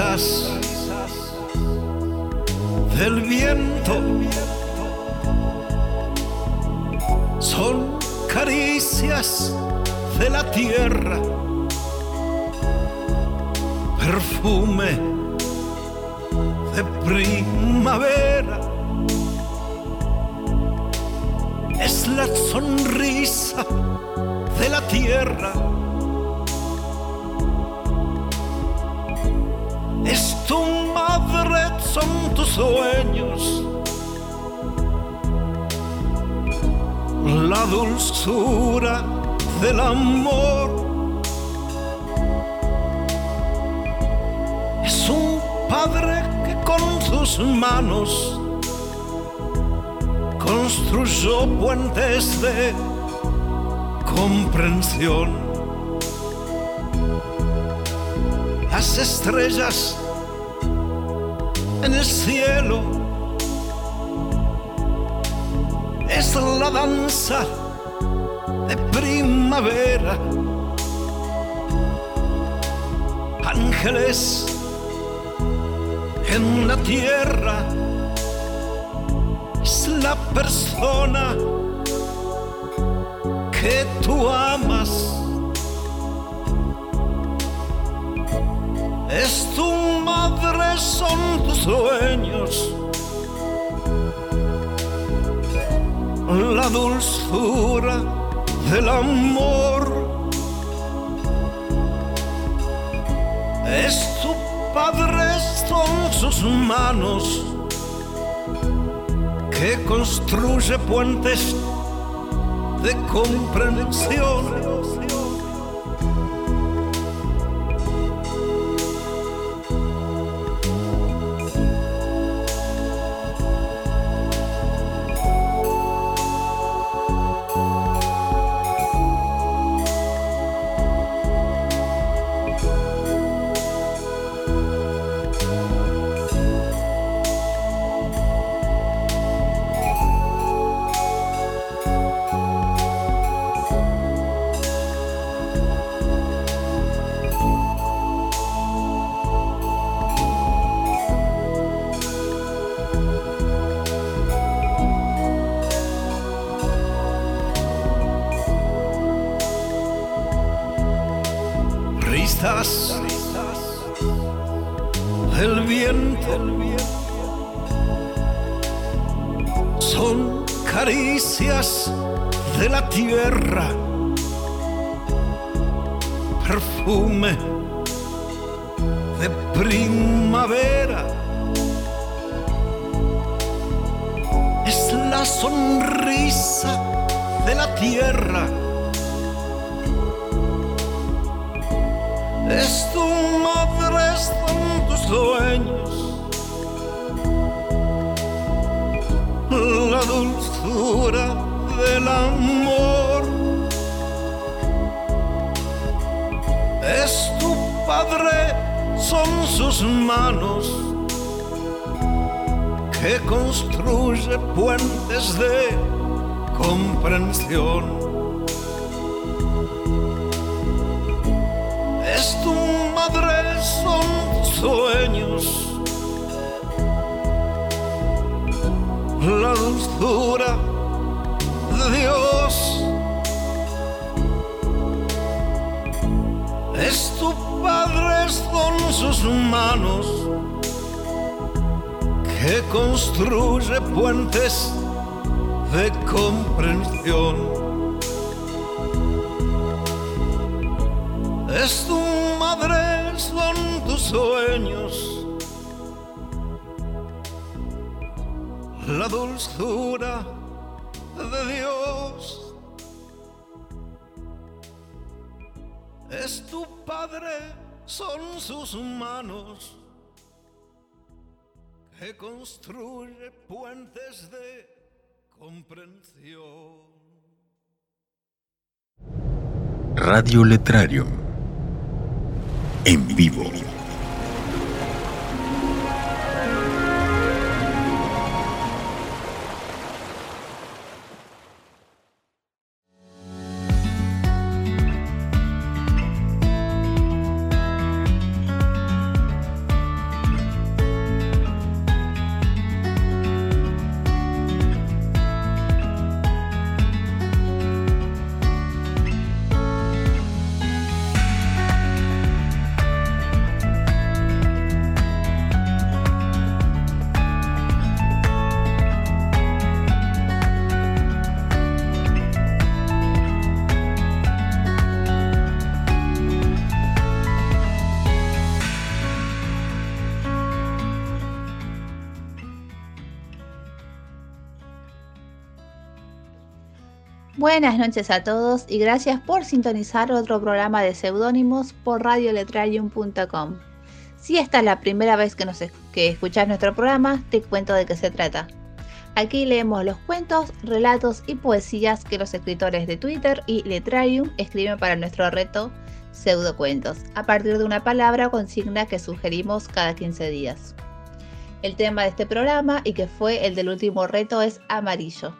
risas del viento son caricias de la tierra, perfume de primavera. Es la sonrisa de la tierra tu madre son tus sueños. La dulzura del amor es un padre que con sus manos construyó puentes de comprensión. Las estrellas en el cielo. Es la danza de primavera. Ángeles en la tierra. Es la persona que tú amas. Es tu madre, son tus sueños. La dulzura del amor. Es tu padre, son sus manos que construye puentes de comprensión es tu padre, son sus manos que construye puentes de comprensión. son sueños. La dulzura de Dios es tu Padre, son sus manos que construye puentes de comprensión. Es tu madre, son tus sueños. La dulzura Padre, son sus manos que construye puentes de comprensión. Radio Letrario en vivo. Buenas noches a todos y gracias por sintonizar otro programa de seudónimos por radioletrarium.com. Si esta es la primera vez que, escuchas nuestro programa, te cuento de qué se trata. Aquí leemos los cuentos, relatos y poesías que los escritores de Twitter y Letrarium escriben para nuestro reto Pseudocuentos, a partir de una palabra o consigna que sugerimos cada 15 días. El tema de este programa y que fue el del último reto es amarillo.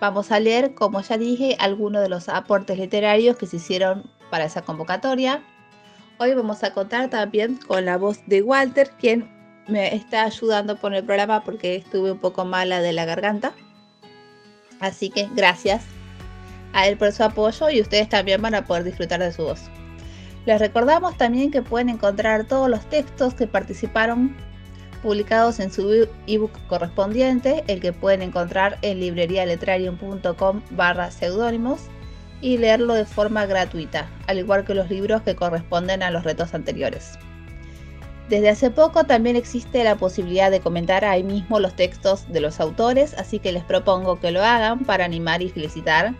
Vamos a leer, como ya dije, algunos de los aportes literarios que se hicieron para esa convocatoria. Hoy vamos a contar también con la voz de Walter, quien me está ayudando por el programa porque estuve un poco mala de la garganta. Así que gracias a él por su apoyo y ustedes también van a poder disfrutar de su voz. Les recordamos también que pueden encontrar todos los textos que participaron publicados en su ebook correspondiente, el que pueden encontrar en librerialetrarium.com barra seudónimos y leerlo de forma gratuita, al igual que los libros que corresponden a los retos anteriores. Desde hace poco también existe la posibilidad de comentar ahí mismo los textos de los autores, así que les propongo que lo hagan para animar y felicitar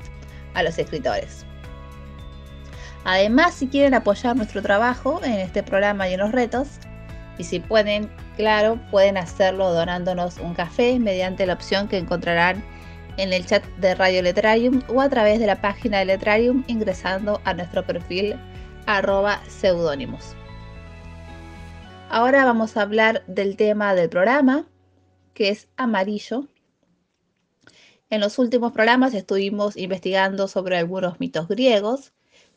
a los escritores. Además, si quieren apoyar nuestro trabajo en este programa y en los retos, y si pueden, claro, pueden hacerlo donándonos un café mediante la opción que encontrarán en el chat de Radio Letrarium o a través de la página de Letrarium ingresando a nuestro perfil arroba. Ahora vamos a hablar del tema del programa, que es amarillo. En los últimos programas estuvimos investigando sobre algunos mitos griegos,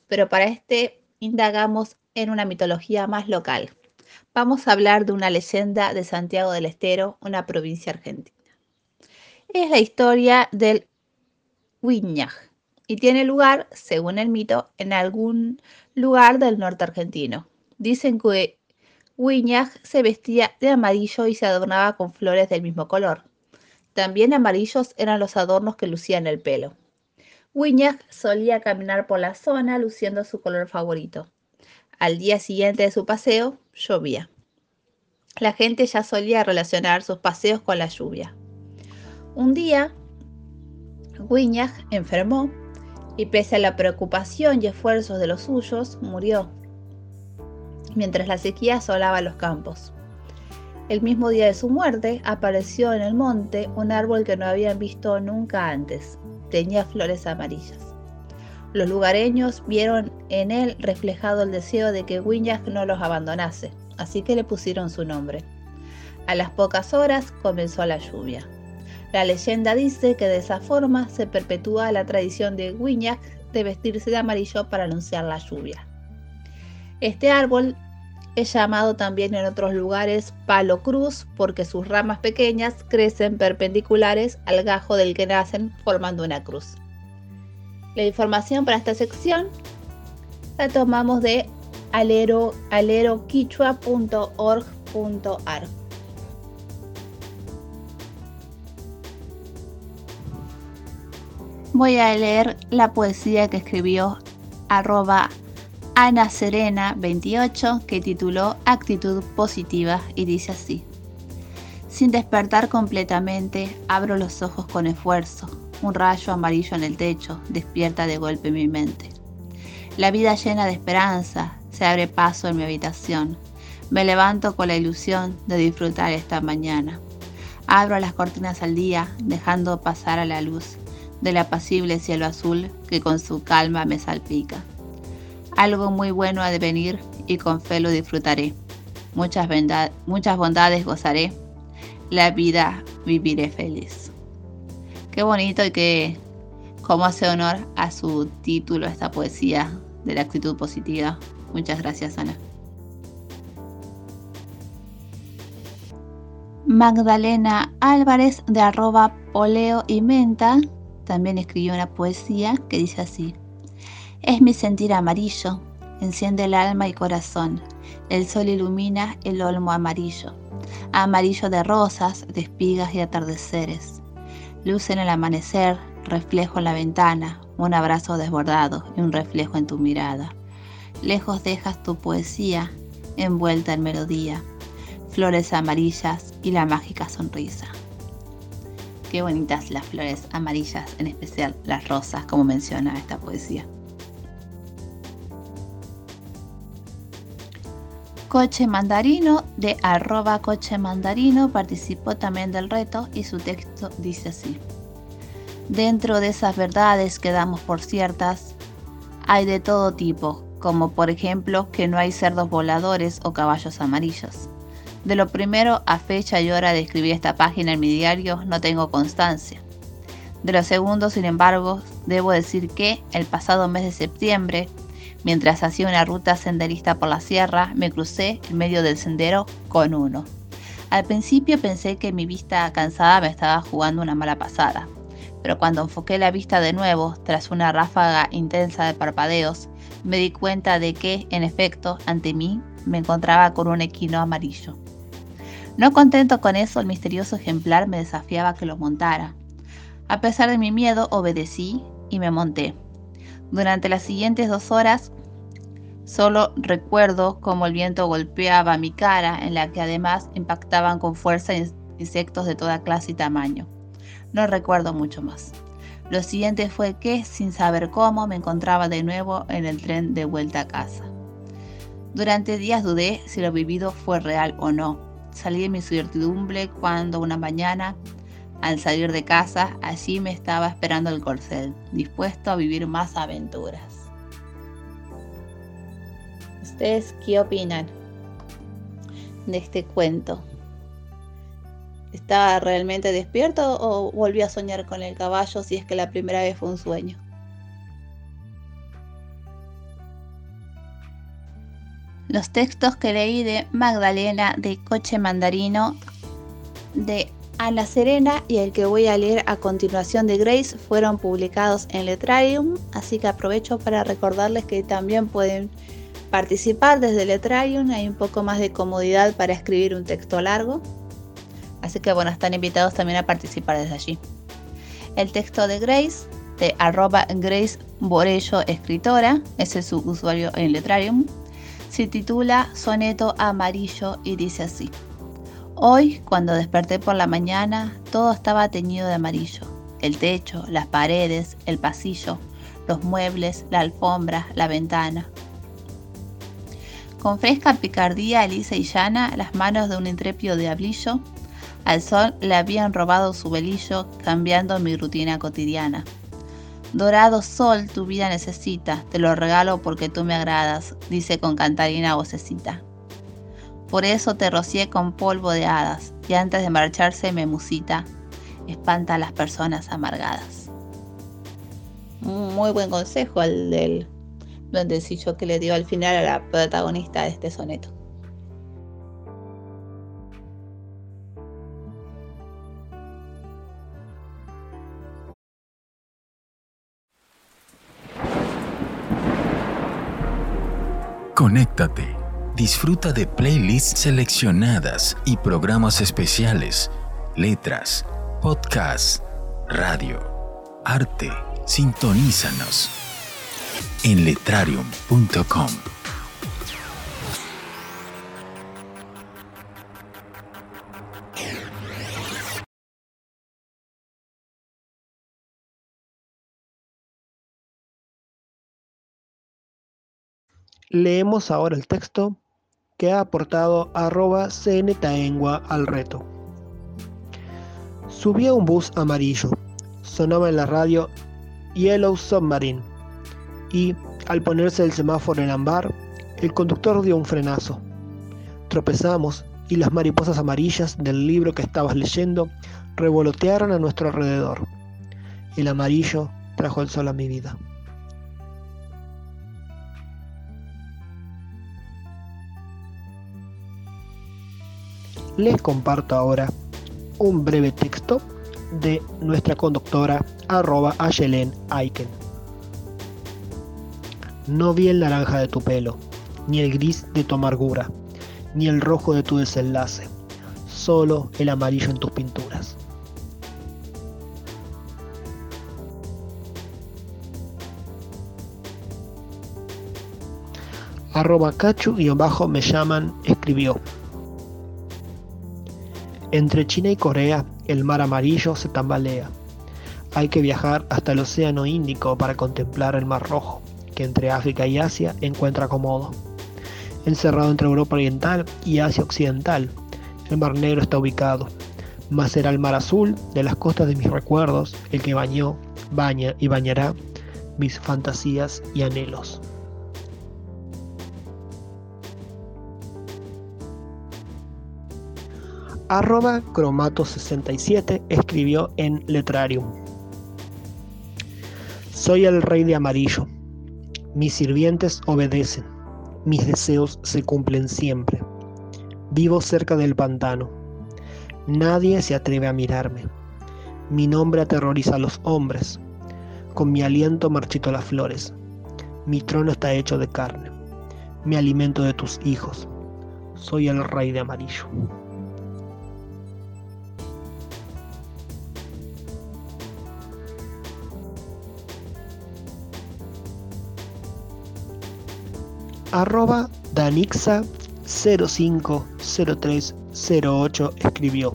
pero para este indagamos en una mitología más local vamos a hablar de una leyenda de Santiago del Estero, una provincia argentina. Es la historia del Huiñaj y tiene lugar, según el mito, en algún lugar del norte argentino. Dicen que Huiñaj se vestía de amarillo y se adornaba con flores del mismo color. También amarillos eran los adornos que lucían el pelo. Huiñaj solía caminar por la zona luciendo su color favorito. Al día siguiente de su paseo, llovía. La gente ya solía relacionar sus paseos con la lluvia. Un día, Guiñaj enfermó y pese a la preocupación y esfuerzos de los suyos, murió, mientras la sequía asolaba los campos. El mismo día de su muerte apareció en el monte un árbol que no habían visto nunca antes. Tenía flores amarillas. Los lugareños vieron en él reflejado el deseo de que Wiñas no los abandonase, así que le pusieron su nombre. A las pocas horas comenzó la lluvia. La leyenda dice que de esa forma se perpetúa la tradición de Guiñac de vestirse de amarillo para anunciar la lluvia. Este árbol es llamado también en otros lugares palo cruz porque sus ramas pequeñas crecen perpendiculares al gajo del que nacen formando una cruz. La información para esta sección la tomamos de alero, aleroquichua.org.ar. Voy a leer la poesía que escribió arroba Ana Serena 28 que tituló Actitud Positiva y dice así. Sin despertar completamente, abro los ojos con esfuerzo un rayo amarillo en el techo despierta de golpe mi mente. La vida llena de esperanza se abre paso en mi habitación. Me levanto con la ilusión de disfrutar esta mañana. Abro las cortinas al día, dejando pasar a la luz del apacible cielo azul que con su calma me salpica. Algo muy bueno ha de venir y con fe lo disfrutaré. Muchas, muchas bondades gozaré. La vida viviré feliz. Qué bonito y que cómo hace honor a su título esta poesía de la actitud positiva. Muchas gracias, Ana. Magdalena Álvarez de arroba poleo y menta también escribió una poesía que dice así. Es mi sentir amarillo, enciende el alma y corazón. El sol ilumina el olmo amarillo, amarillo de rosas, de espigas y atardeceres Luz en el amanecer, reflejo en la ventana, un abrazo desbordado y un reflejo en tu mirada. Lejos dejas tu poesía, envuelta en melodía, flores amarillas y la mágica sonrisa. Qué bonitas las flores amarillas, en especial las rosas, como menciona esta poesía. Coche Mandarino de arroba Coche Mandarino participó también del reto y su texto dice así. Dentro de esas verdades que damos por ciertas, hay de todo tipo, como por ejemplo que no hay cerdos voladores o caballos amarillos. De lo primero, a fecha y hora de escribir esta página en mi diario, no tengo constancia. De lo segundo, sin embargo, debo decir que el pasado mes de septiembre, mientras hacía una ruta senderista por la sierra, me crucé en medio del sendero con uno. Al principio pensé que mi vista cansada me estaba jugando una mala pasada, pero cuando enfoqué la vista de nuevo, tras una ráfaga intensa de parpadeos, me di cuenta de que, en efecto, ante mí me encontraba con un equino amarillo. No contento con eso, el misterioso ejemplar me desafiaba a que lo montara. A pesar de mi miedo, obedecí y me monté. Durante las siguientes dos horas, solo recuerdo cómo el viento golpeaba mi cara, en la que además impactaban con fuerza insectos de toda clase y tamaño. No recuerdo mucho más. Lo siguiente fue que, sin saber cómo, me encontraba de nuevo en el tren de vuelta a casa. Durante días dudé si lo vivido fue real o no, Salí de mi certidumbre cuando una mañana, al salir de casa, allí me estaba esperando el corcel, dispuesto a vivir más aventuras. ¿Ustedes qué opinan de este cuento? ¿Estaba realmente despierto o volví a soñar con el caballo si es que la primera vez fue un sueño? Los textos que leí de Magdalena de Coche Mandarino, de Ana Serena y el que voy a leer a continuación de Grace fueron publicados en Letrarium, así que aprovecho para recordarles que también pueden participar desde Letrarium, hay un poco más de comodidad para escribir un texto largo, así que bueno, están invitados también a participar desde allí. El texto de Grace, de arroba Grace Borello Escritora, ese es su usuario en Letrarium, se titula Soneto Amarillo y dice así. Hoy, cuando desperté por la mañana, todo estaba teñido de amarillo. El techo, las paredes, el pasillo, los muebles, la alfombra, la ventana. Con fresca picardía lisa y llana, las manos de un intrépido diablillo, al sol le habían robado su velillo, cambiando mi rutina cotidiana. Dorado sol tu vida necesita, te lo regalo porque tú me agradas, dice con cantarina vocecita. Por eso te rocié con polvo de hadas, y antes de marcharse me musita, espanta a las personas amargadas. Muy buen consejo el del duendecillo que le dio al final a la protagonista de este soneto. Conéctate. Disfruta de playlists seleccionadas y programas especiales, letras, podcasts, radio, arte. Sintonízanos en letrarium.com. Leemos ahora el texto ha aportado arroba cntaengua al reto. Subía un bus amarillo, sonaba en la radio Yellow Submarine y, al ponerse el semáforo en ambar, el conductor dio un frenazo. Tropezamos y las mariposas amarillas del libro que estabas leyendo revolotearon a nuestro alrededor. El amarillo trajo el sol a mi vida. Les comparto ahora un breve texto de nuestra conductora arroba Ayelen Aiken. No vi el naranja de tu pelo, ni el gris de tu amargura, ni el rojo de tu desenlace, solo el amarillo en tus pinturas. Arroba cachu y abajo me llaman escribió entre China y Corea el mar amarillo se tambalea. Hay que viajar hasta el Océano Índico para contemplar el Mar Rojo, que entre África y Asia encuentra acomodo. Encerrado entre Europa Oriental y Asia Occidental, el Mar Negro está ubicado, mas será el Mar Azul de las costas de mis recuerdos el que bañó, baña y bañará mis fantasías y anhelos. Arroba Cromato67 escribió en Letrarium. Soy el rey de amarillo. Mis sirvientes obedecen. Mis deseos se cumplen siempre. Vivo cerca del pantano. Nadie se atreve a mirarme. Mi nombre aterroriza a los hombres. Con mi aliento marchito las flores. Mi trono está hecho de carne. Me alimento de tus hijos. Soy el rey de amarillo. Arroba Danixa 050308 escribió.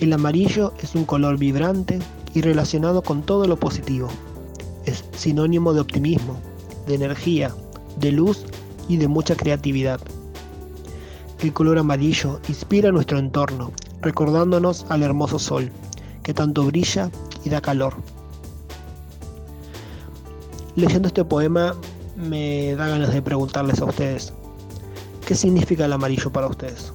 El amarillo es un color vibrante y relacionado con todo lo positivo. Es sinónimo de optimismo, de energía, de luz y de mucha creatividad. El color amarillo inspira nuestro entorno, recordándonos al hermoso sol, que tanto brilla y da calor. Leyendo este poema me da ganas de preguntarles a ustedes, ¿qué significa el amarillo para ustedes?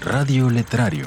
Radio Letrario,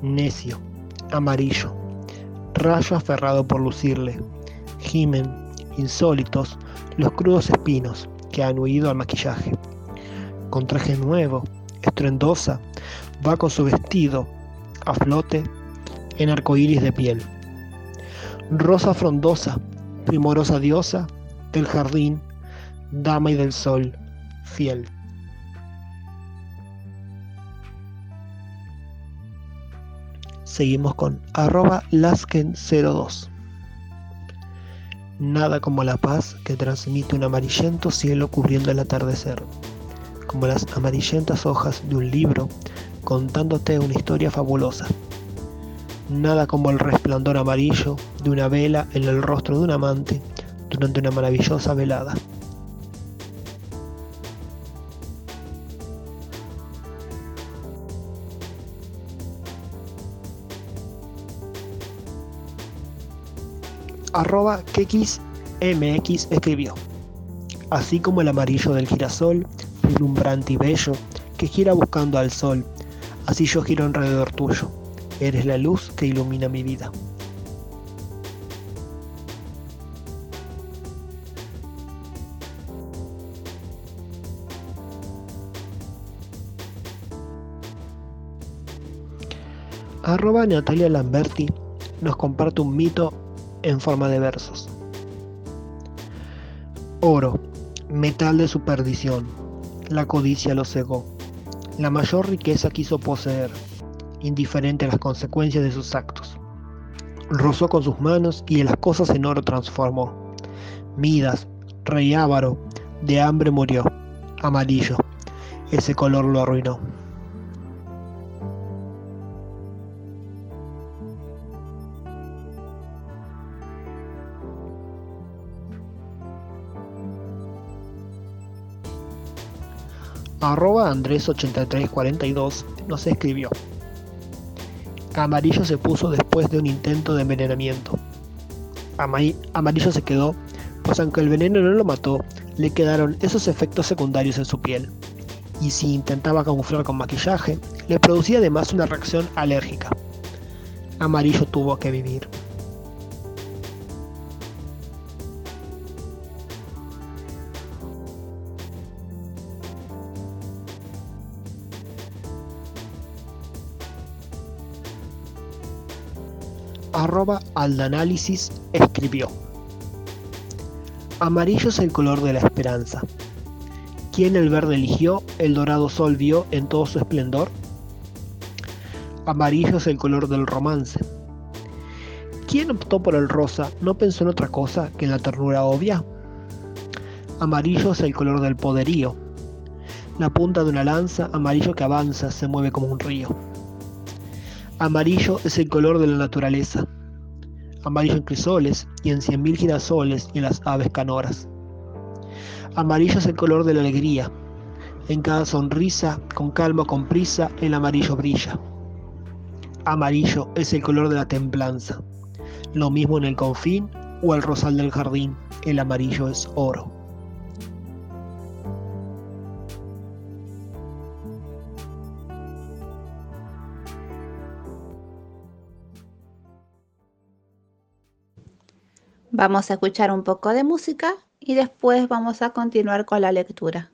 Necio, amarillo, rayo aferrado por lucirle, gimen, insólitos, los crudos espinos que han huido al maquillaje. Con traje nuevo, estruendosa, va con su vestido a flote en arcoíris de piel. Rosa frondosa, primorosa diosa del jardín, dama y del sol, fiel. Seguimos con arroba lasken02. Nada como la paz que transmite un amarillento cielo cubriendo el atardecer, como las amarillentas hojas de un libro contándote una historia fabulosa. Nada como el resplandor amarillo de una vela en el rostro de un amante durante una maravillosa velada. Arroba MX escribió, así como el amarillo del girasol, vislumbrante y bello, que gira buscando al sol, así yo giro alrededor tuyo, eres la luz que ilumina mi vida. Arroba Natalia Lamberti nos comparte un mito en forma de versos. Oro, metal de su perdición. La codicia lo cegó. La mayor riqueza quiso poseer, indiferente a las consecuencias de sus actos. Rozó con sus manos y las cosas en oro transformó. Midas, rey ávaro, de hambre murió. Amarillo, ese color lo arruinó. Arroba Andrés8342 nos escribió. Amarillo se puso después de un intento de envenenamiento. Amarillo se quedó, pues aunque el veneno no lo mató, le quedaron esos efectos secundarios en su piel. Y si intentaba camuflar con maquillaje, le producía además una reacción alérgica. Amarillo tuvo que vivir. Arroba aldanálisis escribió. Amarillo es el color de la esperanza. ¿Quién el verde eligió, el dorado sol vio en todo su esplendor? Amarillo es el color del romance. ¿Quién optó por el rosa no pensó en otra cosa que en la ternura obvia? Amarillo es el color del poderío. La punta de una lanza, amarillo que avanza, se mueve como un río. Amarillo es el color de la naturaleza. Amarillo en crisoles y en cien mil girasoles y en las aves canoras. Amarillo es el color de la alegría. En cada sonrisa, con calma o con prisa, el amarillo brilla. Amarillo es el color de la templanza. Lo mismo en el confín o el rosal del jardín, el amarillo es oro. Vamos a escuchar un poco de música y después vamos a continuar con la lectura.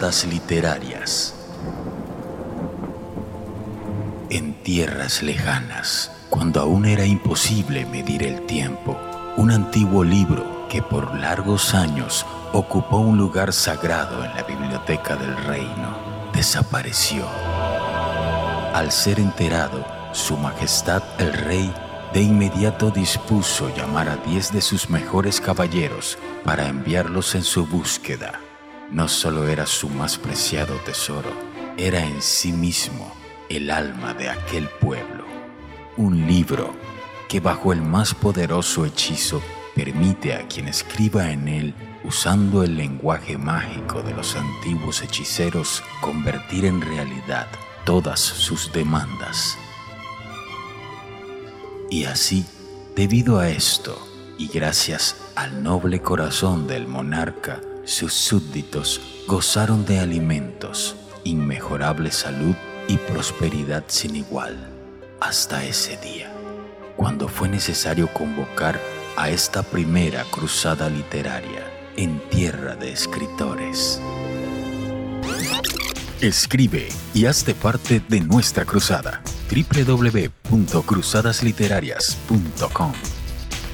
Literarias. En tierras lejanas, cuando aún era imposible medir el tiempo, un antiguo libro que por largos años ocupó un lugar sagrado en la biblioteca del reino desapareció. Al ser enterado, Su Majestad el Rey de inmediato dispuso llamar a diez de sus mejores caballeros para enviarlos en su búsqueda. No solo era su más preciado tesoro, era en sí mismo el alma de aquel pueblo. Un libro que bajo el más poderoso hechizo permite a quien escriba en él, usando el lenguaje mágico de los antiguos hechiceros, convertir en realidad todas sus demandas. Y así, debido a esto, y gracias al noble corazón del monarca, sus súbditos gozaron de alimentos, inmejorable salud y prosperidad sin igual, hasta ese día, cuando fue necesario convocar a esta primera cruzada literaria en tierra de escritores. Escribe y hazte parte de nuestra cruzada www.cruzadasliterarias.com.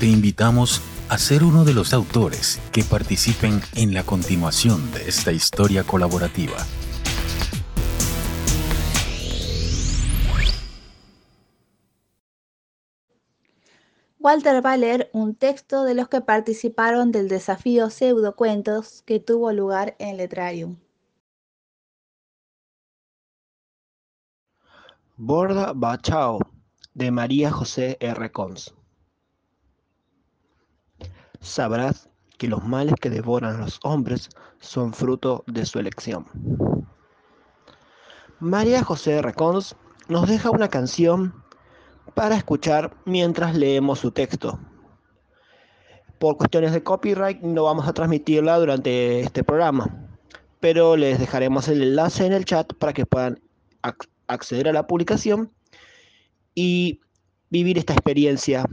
Te invitamos a ser uno de los autores que participen en la continuación de esta historia colaborativa. Walter va a leer un texto de los que participaron del desafío Pseudocuentos que tuvo lugar en Letrarium. Borda Bachao, de María José R. Cons. Sabrás que los males que devoran a los hombres son fruto de su elección. María José R. Cons nos deja una canción para escuchar mientras leemos su texto. Por cuestiones de copyright no vamos a transmitirla durante este programa, pero les dejaremos el enlace en el chat para que puedan acceder a la publicación y vivir esta experiencia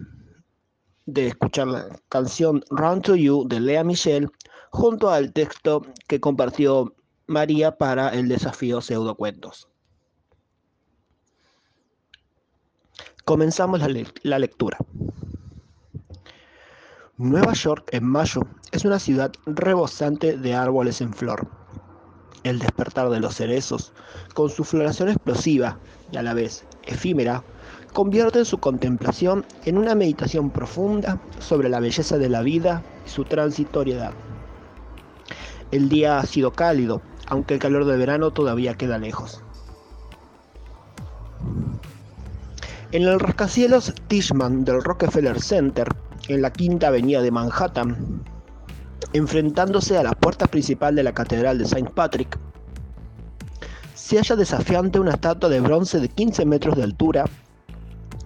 de escuchar la canción Run to You de Lea Michelle junto al texto que compartió María para el desafío Pseudocuentos. Comenzamos la, la, lectura. Nueva York en mayo es una ciudad rebosante de árboles en flor el despertar de los cerezos, con su floración explosiva y a la vez efímera, convierten su contemplación en una meditación profunda sobre la belleza de la vida y su transitoriedad. El día ha sido cálido, aunque el calor de verano todavía queda lejos. En el rascacielos Tishman del Rockefeller Center, en la quinta avenida de Manhattan, enfrentándose a la puerta principal de la Catedral de Saint Patrick, se halla desafiante una estatua de bronce de 15 metros de altura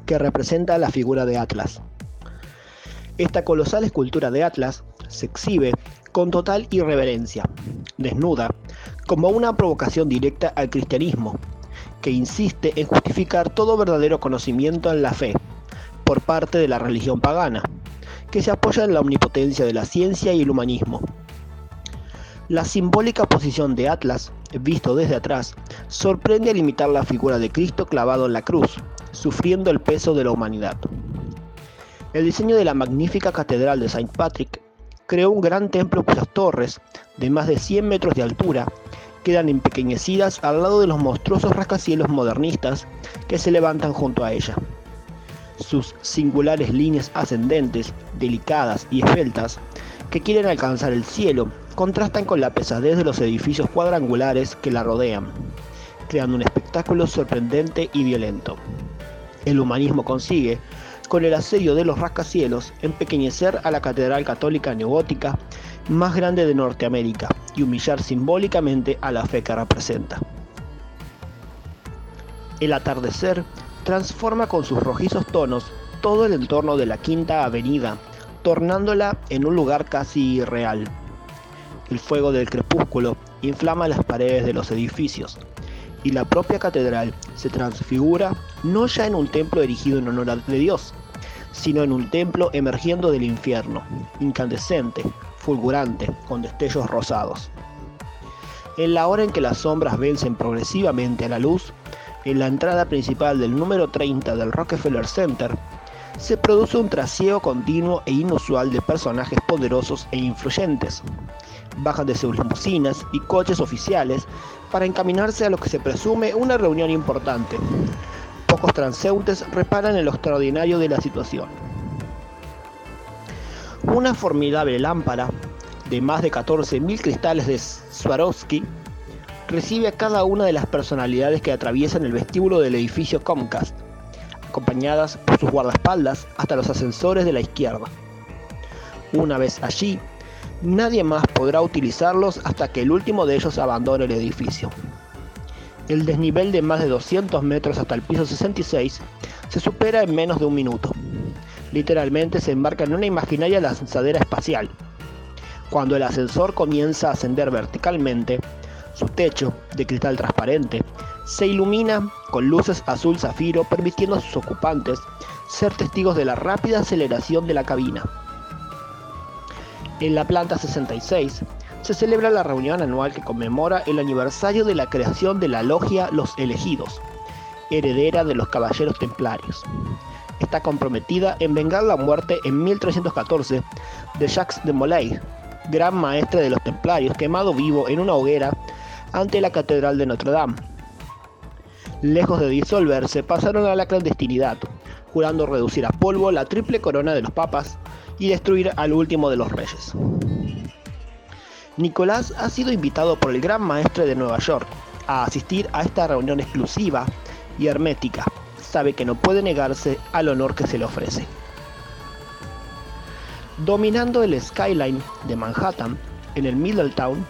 que representa la figura de Atlas. Esta colosal escultura de Atlas se exhibe con total irreverencia, desnuda, como una provocación directa al cristianismo, que insiste en justificar todo verdadero conocimiento en la fe por parte de la religión pagana, que se apoya en la omnipotencia de la ciencia y el humanismo. La simbólica posición de Atlas, visto desde atrás, sorprende al imitar la figura de Cristo clavado en la cruz, sufriendo el peso de la humanidad. El diseño de la magnífica catedral de Saint Patrick creó un gran templo cuyas torres, de más de 100 metros de altura, quedan empequeñecidas al lado de los monstruosos rascacielos modernistas que se levantan junto a ella. Sus singulares líneas ascendentes, delicadas y esbeltas, que quieren alcanzar el cielo, contrastan con la pesadez de los edificios cuadrangulares que la rodean, creando un espectáculo sorprendente y violento. El humanismo consigue, con el asedio de los rascacielos, empequeñecer a la catedral católica neogótica más grande de Norteamérica y humillar simbólicamente a la fe que representa. El atardecer transforma con sus rojizos tonos todo el entorno de la Quinta Avenida, tornándola en un lugar casi irreal. El fuego del crepúsculo inflama las paredes de los edificios, y la propia catedral se transfigura no ya en un templo erigido en honor de Dios, sino en un templo emergiendo del infierno, incandescente, fulgurante, con destellos rosados. en la hora en que las sombras vencen progresivamente a la luz, en la entrada principal del número 30 del Rockefeller Center, se produce un trasiego continuo e inusual de personajes poderosos e influyentes. Bajan de sus limusinas y coches oficiales para encaminarse a lo que se presume una reunión importante. Pocos transeúntes reparan en lo extraordinario de la situación. Una formidable lámpara de más de 14.000 cristales de Swarovski recibe a cada una de las personalidades que atraviesan el vestíbulo del edificio Comcast, acompañadas por sus guardaespaldas hasta los ascensores de la izquierda. Una vez allí, nadie más podrá utilizarlos hasta que el último de ellos abandone el edificio. El desnivel de más de 200 metros hasta el piso 66 se supera en menos de un minuto. Literalmente se embarca en una imaginaria lanzadera espacial. Cuando el ascensor comienza a ascender verticalmente, su techo, de cristal transparente, se ilumina con luces azul zafiro permitiendo a sus ocupantes ser testigos de la rápida aceleración de la cabina. En la planta 66 se celebra la reunión anual que conmemora el aniversario de la creación de la logia Los Elegidos, heredera de los Caballeros Templarios. Está comprometida en vengar la muerte en 1314 de Jacques de Molay, gran maestre de los Templarios, quemado vivo en una hoguera ante la Catedral de Notre Dame. Lejos de disolverse, pasaron a la clandestinidad, jurando reducir a polvo la triple corona de los papas y destruir al último de los reyes. Nicolás ha sido invitado por el gran maestre de Nueva York a asistir a esta reunión exclusiva y hermética. Sabe que no puede negarse al honor que se le ofrece. Dominando el skyline de Manhattan, en el Middletown,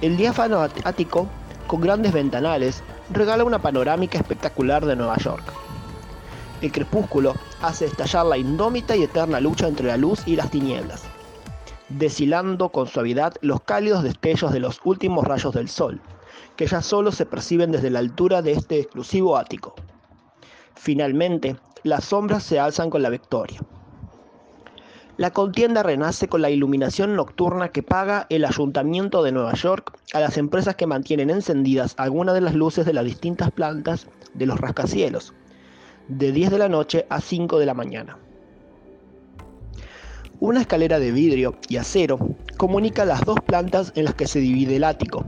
el diáfano ático, con grandes ventanales, regala una panorámica espectacular de Nueva York. El crepúsculo hace estallar la indómita y eterna lucha entre la luz y las tinieblas, deshilando con suavidad los cálidos destellos de los últimos rayos del sol, que ya solo se perciben desde la altura de este exclusivo ático. Finalmente, las sombras se alzan con la victoria. La contienda renace con la iluminación nocturna que paga el Ayuntamiento de Nueva York a las empresas que mantienen encendidas algunas de las luces de las distintas plantas de los rascacielos, de 10 de la noche a 5 de la mañana. Una escalera de vidrio y acero comunica las dos plantas en las que se divide el ático.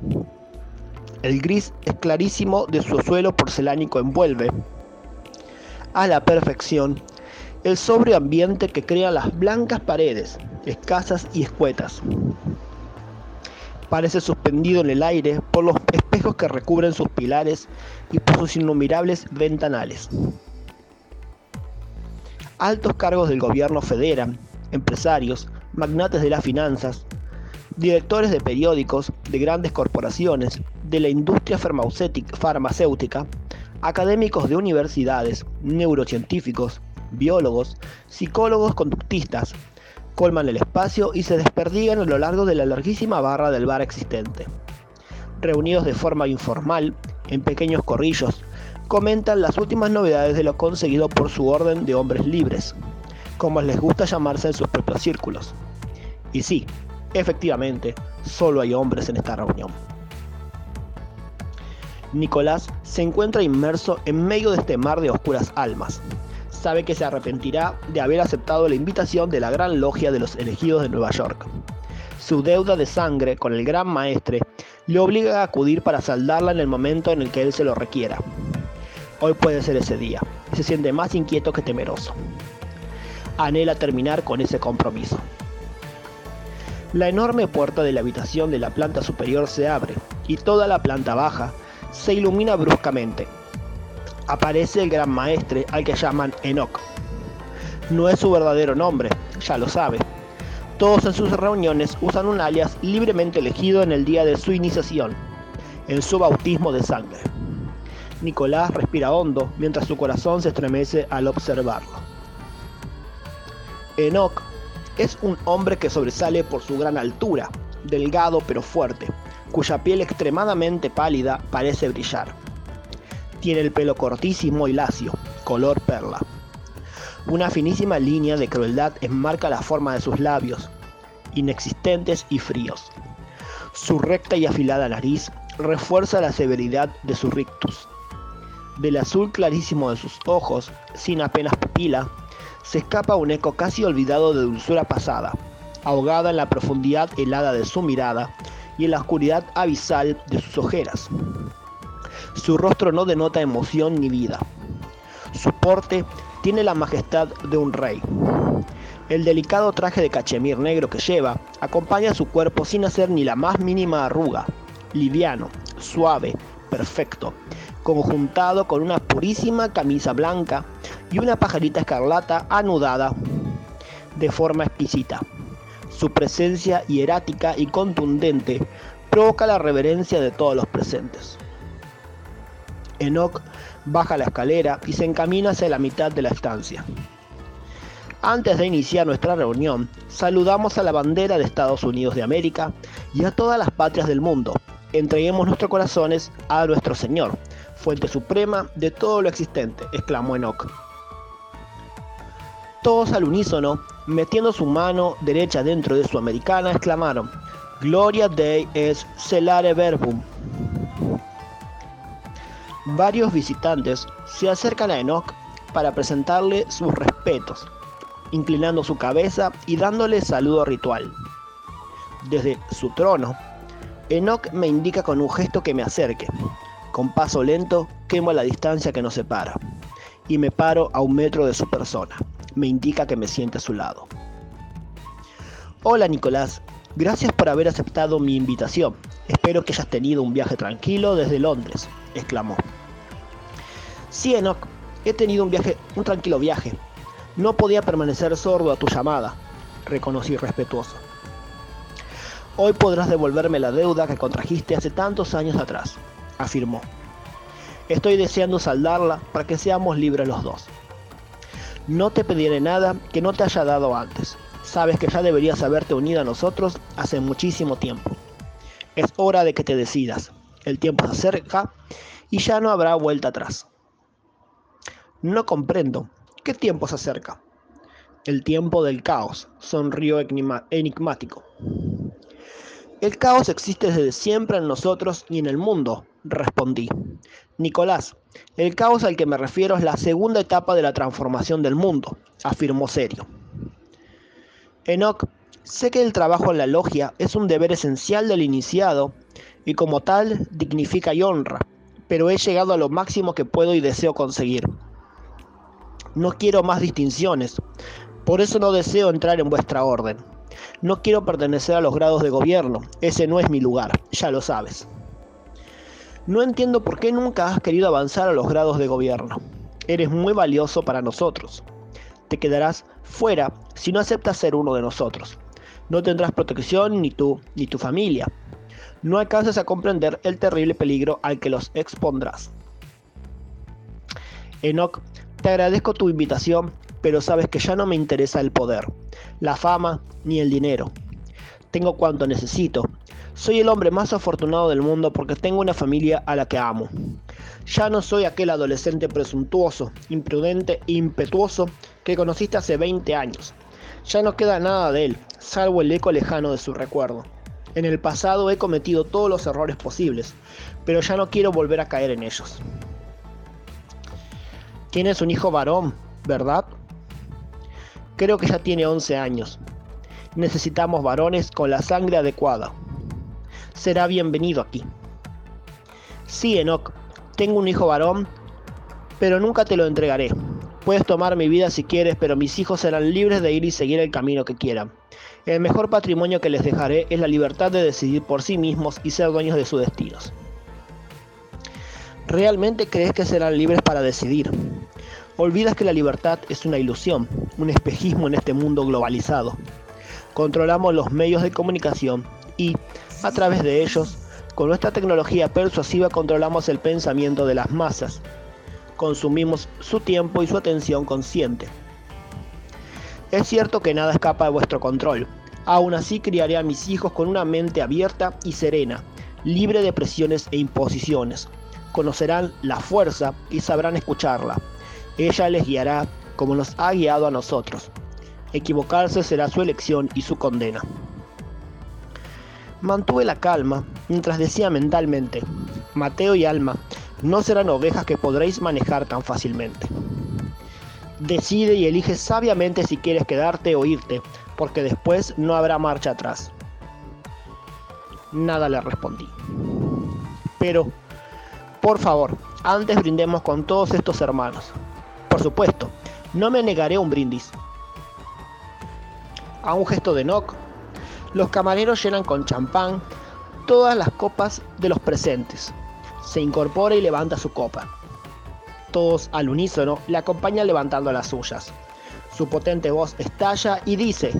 El gris es clarísimo de su suelo porcelánico envuelve a la perfección el sobrio ambiente que crea las blancas paredes, escasas y escuetas. Parece suspendido en el aire por los espejos que recubren sus pilares y por sus innumerables ventanales. Altos cargos del gobierno federan, empresarios, magnates de las finanzas, directores de periódicos, de grandes corporaciones, de la industria farmacéutica, académicos de universidades, neurocientíficos, biólogos, psicólogos conductistas, colman el espacio y se desperdigan a lo largo de la larguísima barra del bar existente. Reunidos de forma informal, en pequeños corrillos, comentan las últimas novedades de lo conseguido por su orden de hombres libres, como les gusta llamarse en sus propios círculos. Y sí, efectivamente, solo hay hombres en esta reunión. Nicolás se encuentra inmerso en medio de este mar de oscuras almas, sabe que se arrepentirá de haber aceptado la invitación de la Gran Logia de los Elegidos de Nueva York. Su deuda de sangre con el Gran Maestre le obliga a acudir para saldarla en el momento en el que él se lo requiera. Hoy puede ser ese día, se siente más inquieto que temeroso. Anhela terminar con ese compromiso. La enorme puerta de la habitación de la planta superior se abre y toda la planta baja se ilumina bruscamente, aparece el gran maestre al que llaman Enoch. No es su verdadero nombre, ya lo sabe. Todos en sus reuniones usan un alias libremente elegido en el día de su iniciación, en su bautismo de sangre. Nicolás respira hondo mientras su corazón se estremece al observarlo. Enoch es un hombre que sobresale por su gran altura, delgado pero fuerte, cuya piel extremadamente pálida parece brillar. Tiene el pelo cortísimo y lacio, color perla. Una finísima línea de crueldad enmarca la forma de sus labios, inexistentes y fríos. Su recta y afilada nariz refuerza la severidad de su rictus. Del azul clarísimo de sus ojos, sin apenas pupila, se escapa un eco casi olvidado de dulzura pasada, ahogada en la profundidad helada de su mirada y en la oscuridad abisal de sus ojeras. Su rostro no denota emoción ni vida. Su porte tiene la majestad de un rey. El delicado traje de cachemir negro que lleva acompaña su cuerpo sin hacer ni la más mínima arruga, liviano, suave, perfecto, conjuntado con una purísima camisa blanca y una pajarita escarlata anudada de forma exquisita. Su presencia hierática y contundente provoca la reverencia de todos los presentes. Enoch baja la escalera y se encamina hacia la mitad de la estancia. Antes de iniciar nuestra reunión, saludamos a la bandera de Estados Unidos de América y a todas las patrias del mundo. Entreguemos nuestros corazones a nuestro Señor, fuente suprema de todo lo existente, exclamó Enoch. Todos al unísono, metiendo su mano derecha dentro de su americana, exclamaron, Gloria Dei es celare verbum. Varios visitantes se acercan a Enoch para presentarle sus respetos, inclinando su cabeza y dándole saludo ritual. Desde su trono, Enoch me indica con un gesto que me acerque. Con paso lento quemo la distancia que nos separa y me paro a un metro de su persona. Me indica que me siente a su lado. Hola Nicolás, gracias por haber aceptado mi invitación. Espero que hayas tenido un viaje tranquilo desde Londres, exclamó. Sí, Enoch, he tenido un viaje, un tranquilo viaje. No podía permanecer sordo a tu llamada, reconocí respetuoso. Hoy podrás devolverme la deuda que contrajiste hace tantos años atrás, afirmó. Estoy deseando saldarla para que seamos libres los dos. No te pediré nada que no te haya dado antes. Sabes que ya deberías haberte unido a nosotros hace muchísimo tiempo. Es hora de que te decidas. El tiempo se acerca y ya no habrá vuelta atrás. No comprendo. ¿Qué tiempo se acerca? El tiempo del caos, sonrió enigmático. El caos existe desde siempre en nosotros y en el mundo, respondí. Nicolás, el caos al que me refiero es la segunda etapa de la transformación del mundo, afirmó serio. Enoch, sé que el trabajo en la logia es un deber esencial del iniciado y como tal dignifica y honra, pero he llegado a lo máximo que puedo y deseo conseguir. No quiero más distinciones. Por eso no deseo entrar en vuestra orden. No quiero pertenecer a los grados de gobierno. Ese no es mi lugar, ya lo sabes. No entiendo por qué nunca has querido avanzar a los grados de gobierno. Eres muy valioso para nosotros. Te quedarás fuera si no aceptas ser uno de nosotros. No tendrás protección ni tú ni tu familia. No alcanzas a comprender el terrible peligro al que los expondrás. Enoch te agradezco tu invitación, pero sabes que ya no me interesa el poder, la fama ni el dinero. Tengo cuanto necesito. Soy el hombre más afortunado del mundo porque tengo una familia a la que amo. Ya no soy aquel adolescente presuntuoso, imprudente e impetuoso que conociste hace 20 años. Ya no queda nada de él, salvo el eco lejano de su recuerdo. En el pasado he cometido todos los errores posibles, pero ya no quiero volver a caer en ellos. Tienes un hijo varón, ¿verdad? Creo que ya tiene 11 años. Necesitamos varones con la sangre adecuada. Será bienvenido aquí. Sí, Enoch, tengo un hijo varón, pero nunca te lo entregaré. Puedes tomar mi vida si quieres, pero mis hijos serán libres de ir y seguir el camino que quieran. El mejor patrimonio que les dejaré es la libertad de decidir por sí mismos y ser dueños de sus destinos. ¿Realmente crees que serán libres para decidir? Olvidas que la libertad es una ilusión, un espejismo en este mundo globalizado. Controlamos los medios de comunicación y, a través de ellos, con nuestra tecnología persuasiva controlamos el pensamiento de las masas. Consumimos su tiempo y su atención consciente. Es cierto que nada escapa de vuestro control. Aún así criaré a mis hijos con una mente abierta y serena, libre de presiones e imposiciones conocerán la fuerza y sabrán escucharla. Ella les guiará como nos ha guiado a nosotros. Equivocarse será su elección y su condena. Mantuve la calma mientras decía mentalmente, Mateo y Alma, no serán ovejas que podréis manejar tan fácilmente. Decide y elige sabiamente si quieres quedarte o irte, porque después no habrá marcha atrás. Nada le respondí. Pero, por favor, antes brindemos con todos estos hermanos. Por supuesto, no me negaré un brindis. A un gesto de Nock, los camareros llenan con champán todas las copas de los presentes. Se incorpora y levanta su copa. Todos al unísono le acompañan levantando las suyas. Su potente voz estalla y dice,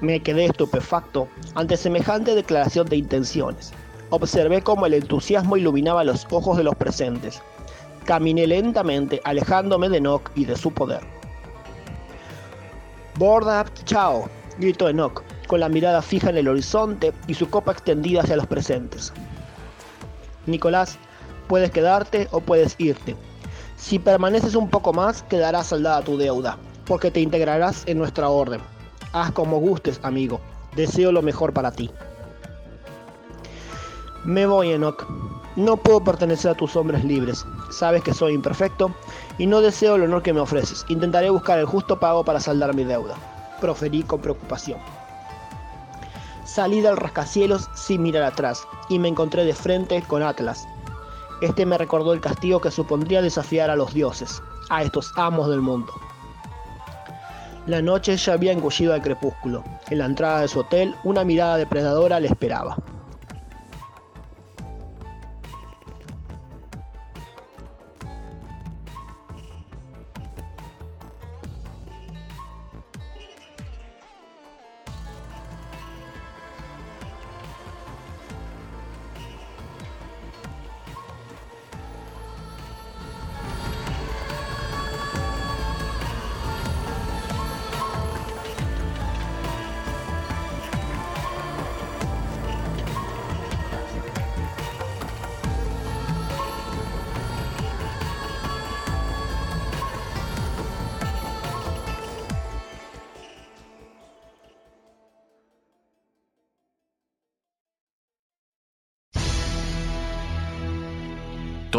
me quedé estupefacto ante semejante declaración de intenciones. Observé cómo el entusiasmo iluminaba los ojos de los presentes. Caminé lentamente, alejándome de Nock y de su poder. Board up, chao, gritó Enoch, con la mirada fija en el horizonte y su copa extendida hacia los presentes. Nicolás, puedes quedarte o puedes irte. Si permaneces un poco más, quedará saldada tu deuda, porque te integrarás en nuestra orden. Haz como gustes, amigo. Deseo lo mejor para ti. Me voy, Enoch. No puedo pertenecer a tus hombres libres. Sabes que soy imperfecto y no deseo el honor que me ofreces. Intentaré buscar el justo pago para saldar mi deuda. Proferí con preocupación. Salí del rascacielos sin mirar atrás y me encontré de frente con Atlas. Este me recordó el castigo que supondría desafiar a los dioses, a estos amos del mundo. La noche ya había engullido al crepúsculo. En la entrada de su hotel, una mirada depredadora le esperaba.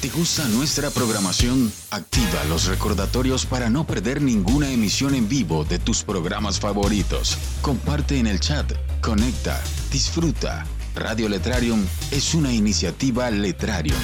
¿Te gusta nuestra programación? Activa los recordatorios para no perder ninguna emisión en vivo de tus programas favoritos. Comparte en el chat, conecta, disfruta. Radio Letrarium es una iniciativa Letrarium.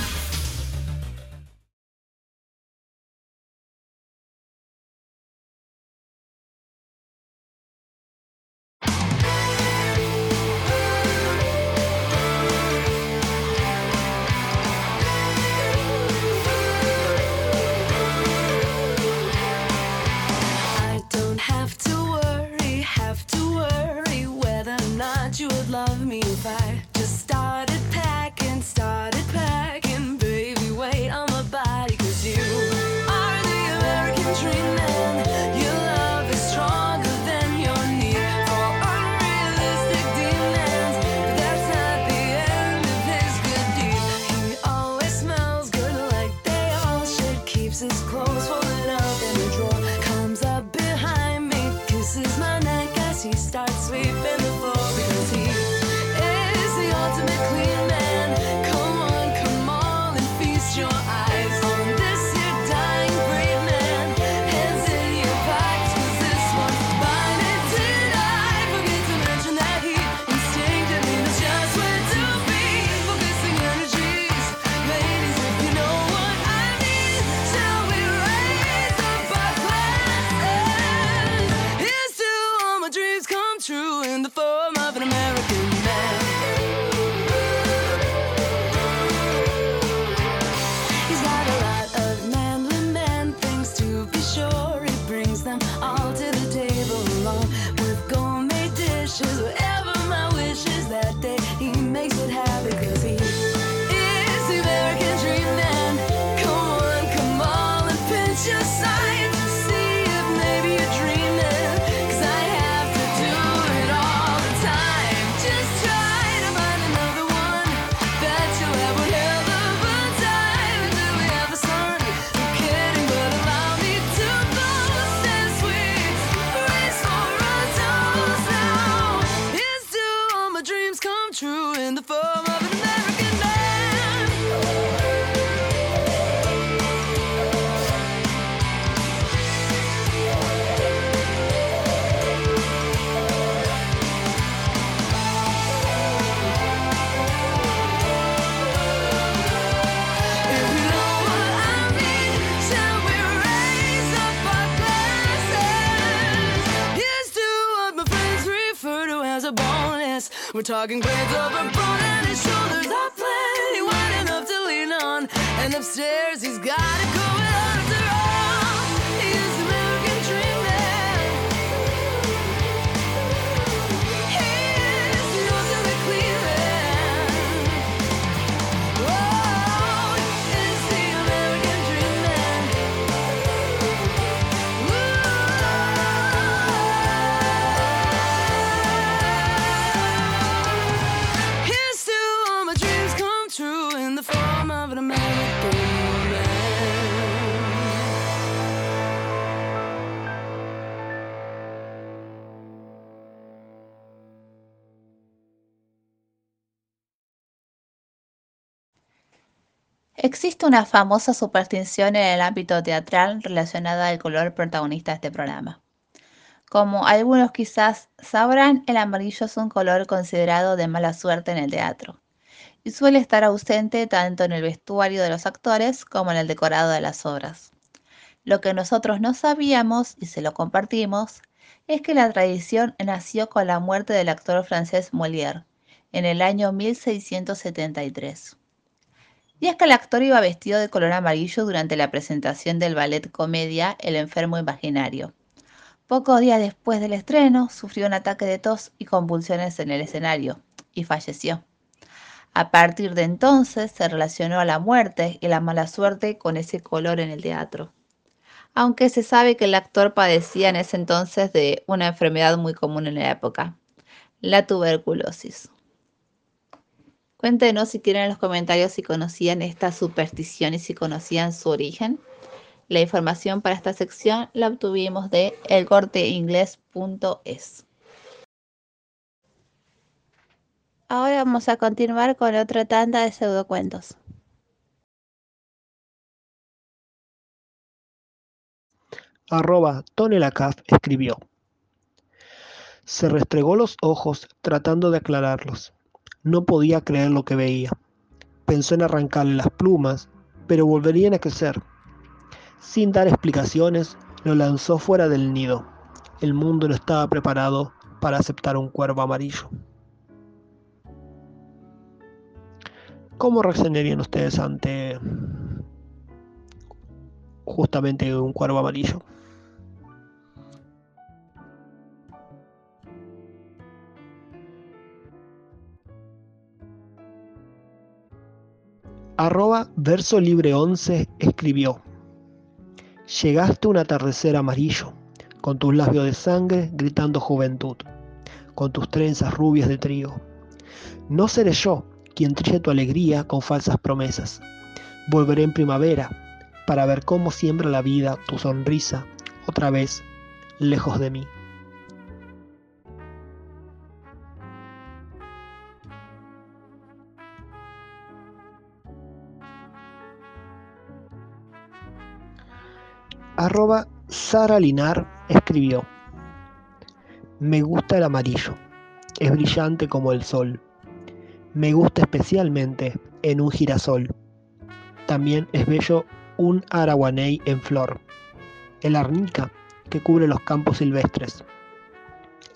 We're talking grades over Existe una famosa superstición en el ámbito teatral relacionada al color protagonista de este programa. Como algunos quizás sabrán, el amarillo es un color considerado de mala suerte en el teatro y suele estar ausente tanto en el vestuario de los actores como en el decorado de las obras. Lo que nosotros no sabíamos y se lo compartimos es que la tradición nació con la muerte del actor francés Molière en el año 1673. Y es que el actor iba vestido de color amarillo durante la presentación del ballet comedia El enfermo imaginario. Pocos días después del estreno, sufrió un ataque de tos y convulsiones en el escenario y falleció. A partir de entonces se relacionó a la muerte y la mala suerte con ese color en el teatro. Aunque se sabe que el actor padecía en ese entonces de una enfermedad muy común en la época, la tuberculosis. Cuéntenos si quieren en los comentarios si conocían esta superstición y si conocían su origen. La información para esta sección la obtuvimos de elcorteingles.es. Ahora vamos a continuar con otra tanda de pseudocuentos. Arroba Tonelacaf escribió. Se restregó los ojos tratando de aclararlos. No podía creer lo que veía. Pensó en arrancarle las plumas, pero volverían a crecer. Sin dar explicaciones, lo lanzó fuera del nido. El mundo no estaba preparado para aceptar un cuervo amarillo. ¿Cómo reaccionarían ustedes ante justamente un cuervo amarillo? Arroba Verso Libre 11 escribió. Llegaste un atardecer amarillo, con tus labios de sangre gritando juventud, con tus trenzas rubias de trigo. No seré yo quien trille tu alegría con falsas promesas. Volveré en primavera para ver cómo siembra la vida tu sonrisa otra vez lejos de mí. Arroba Sara Linar escribió, me gusta el amarillo, es brillante como el sol, me gusta especialmente en un girasol, también es bello un araguaney en flor, el arnica que cubre los campos silvestres,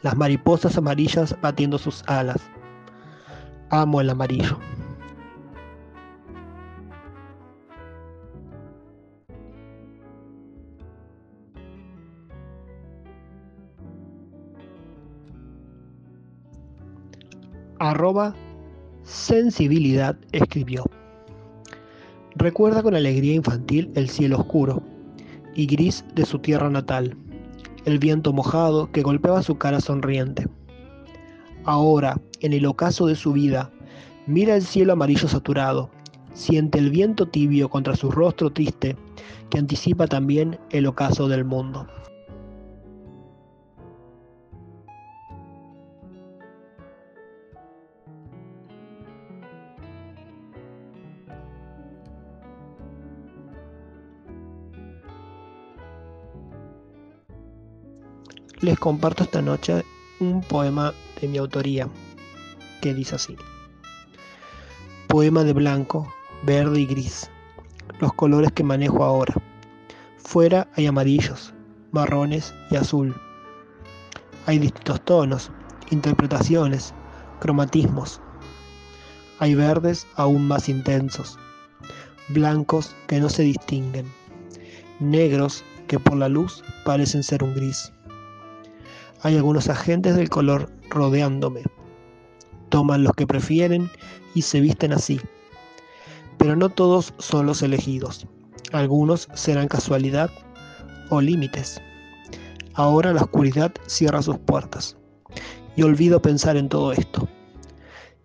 las mariposas amarillas batiendo sus alas, amo el amarillo. Arroba sensibilidad escribió. Recuerda con alegría infantil el cielo oscuro y gris de su tierra natal, el viento mojado que golpeaba su cara sonriente. Ahora, en el ocaso de su vida, mira el cielo amarillo saturado, siente el viento tibio contra su rostro triste que anticipa también el ocaso del mundo. Les comparto esta noche un poema de mi autoría que dice así. Poema de blanco, verde y gris, los colores que manejo ahora. Fuera hay amarillos, marrones y azul. Hay distintos tonos, interpretaciones, cromatismos. Hay verdes aún más intensos, blancos que no se distinguen, negros que por la luz parecen ser un gris. Hay algunos agentes del color rodeándome. Toman los que prefieren y se visten así. Pero no todos son los elegidos. Algunos serán casualidad o límites. Ahora la oscuridad cierra sus puertas. Y olvido pensar en todo esto.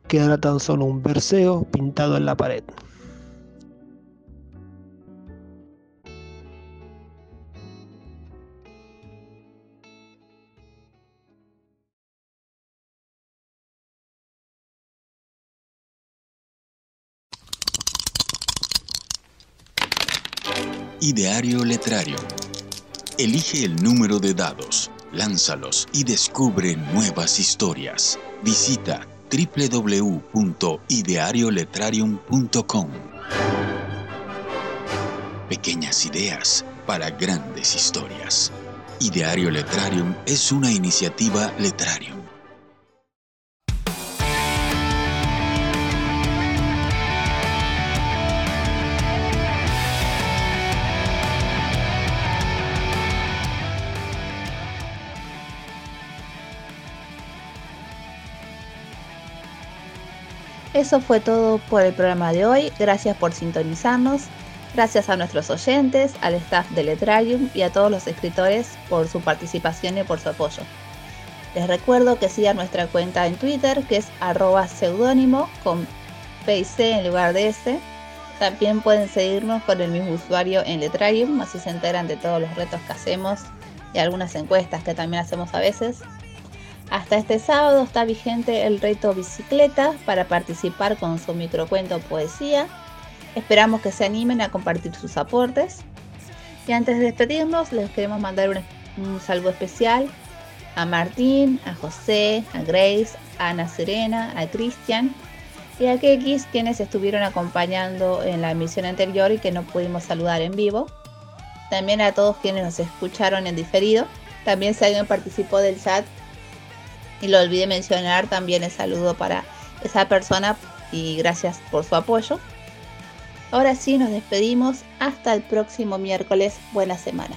Quedará tan solo un verseo pintado en la pared. Ideario Letrario. Elige el número de dados, lánzalos y descubre nuevas historias. Visita www.idearioletrarium.com. Pequeñas ideas para grandes historias. Ideario Letrarium es una iniciativa Letrarium. Eso fue todo por el programa de hoy. Gracias por sintonizarnos. Gracias a nuestros oyentes, al staff de Letrarium y a todos los escritores por su participación y por su apoyo. Les recuerdo que sigan nuestra cuenta en Twitter, que es arroba seudónimo con P y C en lugar de S. También pueden seguirnos con el mismo usuario en Letrarium, así se enteran de todos los retos que hacemos y algunas encuestas que también hacemos a veces. Hasta este sábado está vigente el reto bicicleta para participar con su microcuento poesía. Esperamos que se animen a compartir sus aportes. Y antes de despedirnos, les queremos mandar un, un saludo especial a Martín, a José, a Grace, a Ana Serena, a Cristian y a Kekis, quienes estuvieron acompañando en la emisión anterior y que no pudimos saludar en vivo. También a todos quienes nos escucharon en diferido. También si alguien participó del chat y lo olvidé mencionar también el saludo para esa persona y gracias por su apoyo. Ahora sí nos despedimos hasta el próximo miércoles. Buena semana.